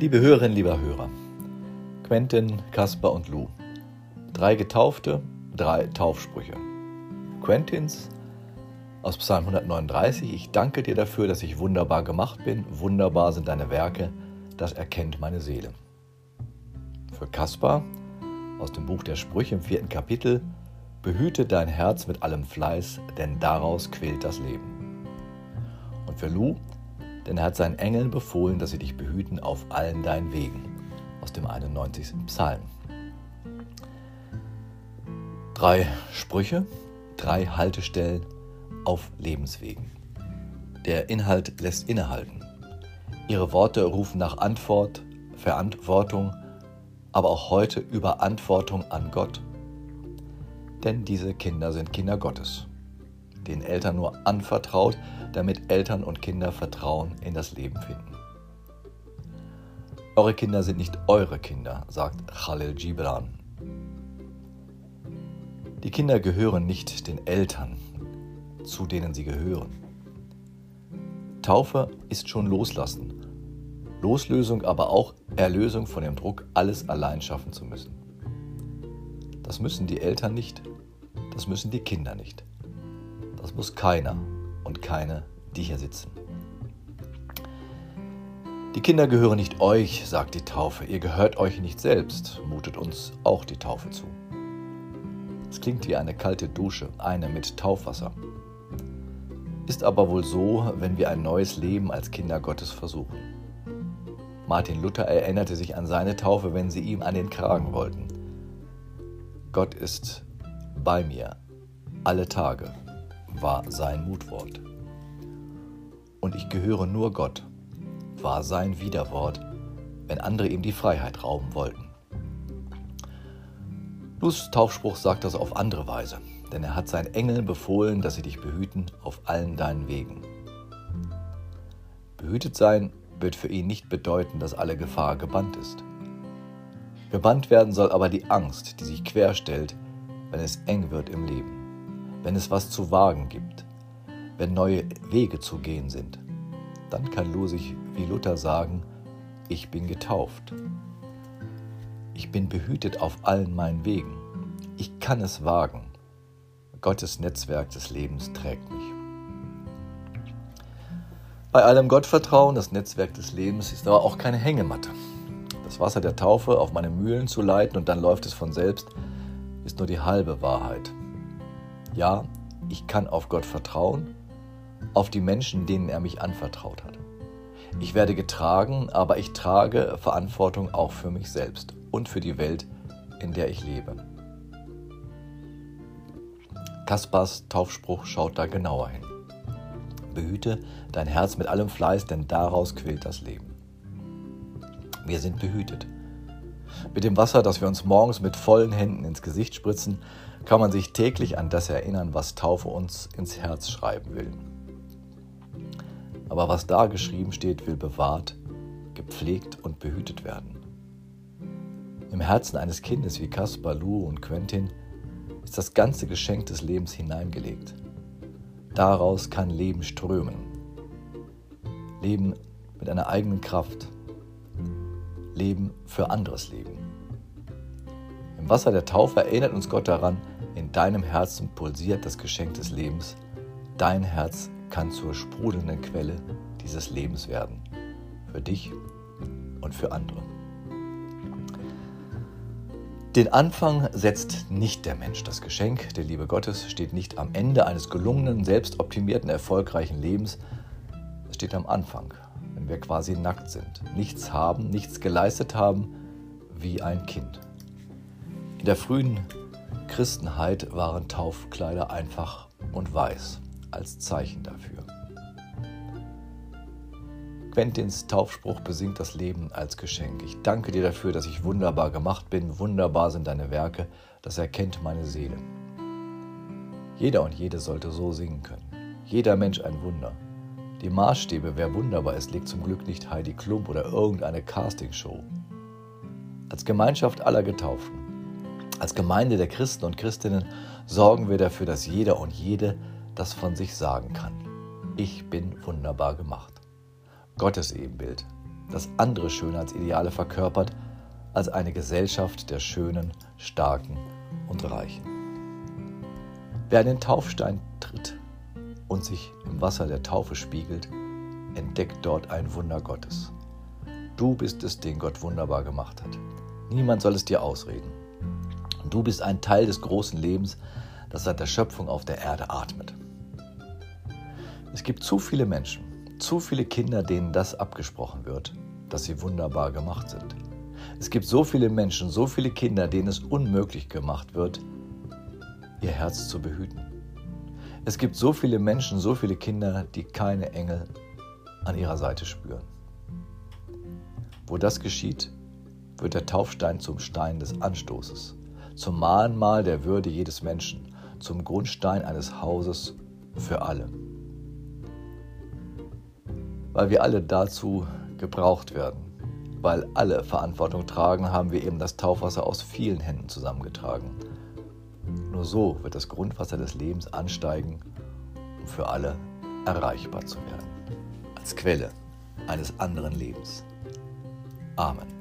Liebe Hörerinnen, lieber Hörer, Quentin, Kaspar und Lou. Drei Getaufte, drei Taufsprüche. Quentins aus Psalm 139. Ich danke dir dafür, dass ich wunderbar gemacht bin. Wunderbar sind deine Werke, das erkennt meine Seele. Für Kaspar aus dem Buch der Sprüche im vierten Kapitel. Behüte dein Herz mit allem Fleiß, denn daraus quillt das Leben. Und für Lou denn er hat seinen Engeln befohlen, dass sie dich behüten auf allen deinen Wegen. Aus dem 91. Psalm. Drei Sprüche, drei Haltestellen auf Lebenswegen. Der Inhalt lässt innehalten. Ihre Worte rufen nach Antwort, Verantwortung, aber auch heute Überantwortung an Gott. Denn diese Kinder sind Kinder Gottes den Eltern nur anvertraut, damit Eltern und Kinder Vertrauen in das Leben finden. Eure Kinder sind nicht eure Kinder, sagt Khalil Gibran. Die Kinder gehören nicht den Eltern, zu denen sie gehören. Taufe ist schon Loslassen. Loslösung, aber auch Erlösung von dem Druck, alles allein schaffen zu müssen. Das müssen die Eltern nicht, das müssen die Kinder nicht. Das muss keiner und keine, die hier sitzen. Die Kinder gehören nicht euch, sagt die Taufe. Ihr gehört euch nicht selbst, mutet uns auch die Taufe zu. Es klingt wie eine kalte Dusche, eine mit Taufwasser. Ist aber wohl so, wenn wir ein neues Leben als Kinder Gottes versuchen. Martin Luther erinnerte sich an seine Taufe, wenn sie ihm an den Kragen wollten. Gott ist bei mir alle Tage war sein Mutwort. Und ich gehöre nur Gott, war sein Widerwort, wenn andere ihm die Freiheit rauben wollten. Lus Taufspruch sagt das auf andere Weise, denn er hat seinen Engeln befohlen, dass sie dich behüten auf allen deinen Wegen. Behütet sein wird für ihn nicht bedeuten, dass alle Gefahr gebannt ist. Gebannt werden soll aber die Angst, die sich querstellt, wenn es eng wird im Leben wenn es was zu wagen gibt, wenn neue Wege zu gehen sind, dann kann Lu sich wie Luther sagen, ich bin getauft. Ich bin behütet auf allen meinen Wegen. Ich kann es wagen. Gottes Netzwerk des Lebens trägt mich. Bei allem Gottvertrauen, das Netzwerk des Lebens, ist aber auch keine Hängematte. Das Wasser der Taufe auf meine Mühlen zu leiten und dann läuft es von selbst, ist nur die halbe Wahrheit. Ja, ich kann auf Gott vertrauen, auf die Menschen, denen er mich anvertraut hat. Ich werde getragen, aber ich trage Verantwortung auch für mich selbst und für die Welt, in der ich lebe. Kaspars Taufspruch schaut da genauer hin. Behüte dein Herz mit allem Fleiß, denn daraus quillt das Leben. Wir sind behütet. Mit dem Wasser, das wir uns morgens mit vollen Händen ins Gesicht spritzen, kann man sich täglich an das erinnern, was Taufe uns ins Herz schreiben will. Aber was da geschrieben steht, will bewahrt, gepflegt und behütet werden. Im Herzen eines Kindes wie Caspar, Lou und Quentin ist das ganze Geschenk des Lebens hineingelegt. Daraus kann Leben strömen. Leben mit einer eigenen Kraft. Leben für anderes Leben. Im Wasser der Taufe erinnert uns Gott daran, in deinem Herzen pulsiert das Geschenk des Lebens. Dein Herz kann zur sprudelnden Quelle dieses Lebens werden. Für dich und für andere. Den Anfang setzt nicht der Mensch. Das Geschenk der Liebe Gottes steht nicht am Ende eines gelungenen, selbstoptimierten, erfolgreichen Lebens. Es steht am Anfang, wenn wir quasi nackt sind, nichts haben, nichts geleistet haben, wie ein Kind. In der frühen Christenheit waren Taufkleider einfach und weiß als Zeichen dafür. Quentins Taufspruch besingt das Leben als Geschenk. Ich danke dir dafür, dass ich wunderbar gemacht bin. Wunderbar sind deine Werke. Das erkennt meine Seele. Jeder und jede sollte so singen können. Jeder Mensch ein Wunder. Die Maßstäbe, wer wunderbar ist, legt zum Glück nicht Heidi Klump oder irgendeine Castingshow. Als Gemeinschaft aller Getauften als Gemeinde der Christen und Christinnen sorgen wir dafür, dass jeder und jede das von sich sagen kann. Ich bin wunderbar gemacht. Gottes Ebenbild, das andere Schönheitsideale verkörpert als eine Gesellschaft der Schönen, Starken und Reichen. Wer an den Taufstein tritt und sich im Wasser der Taufe spiegelt, entdeckt dort ein Wunder Gottes. Du bist es, den Gott wunderbar gemacht hat. Niemand soll es dir ausreden. Du bist ein Teil des großen Lebens, das seit der Schöpfung auf der Erde atmet. Es gibt zu viele Menschen, zu viele Kinder, denen das abgesprochen wird, dass sie wunderbar gemacht sind. Es gibt so viele Menschen, so viele Kinder, denen es unmöglich gemacht wird, ihr Herz zu behüten. Es gibt so viele Menschen, so viele Kinder, die keine Engel an ihrer Seite spüren. Wo das geschieht, wird der Taufstein zum Stein des Anstoßes, zum Mahnmal der Würde jedes Menschen, zum Grundstein eines Hauses für alle. Weil wir alle dazu gebraucht werden, weil alle Verantwortung tragen, haben wir eben das Taufwasser aus vielen Händen zusammengetragen. Nur so wird das Grundwasser des Lebens ansteigen, um für alle erreichbar zu werden. Als Quelle eines anderen Lebens. Amen.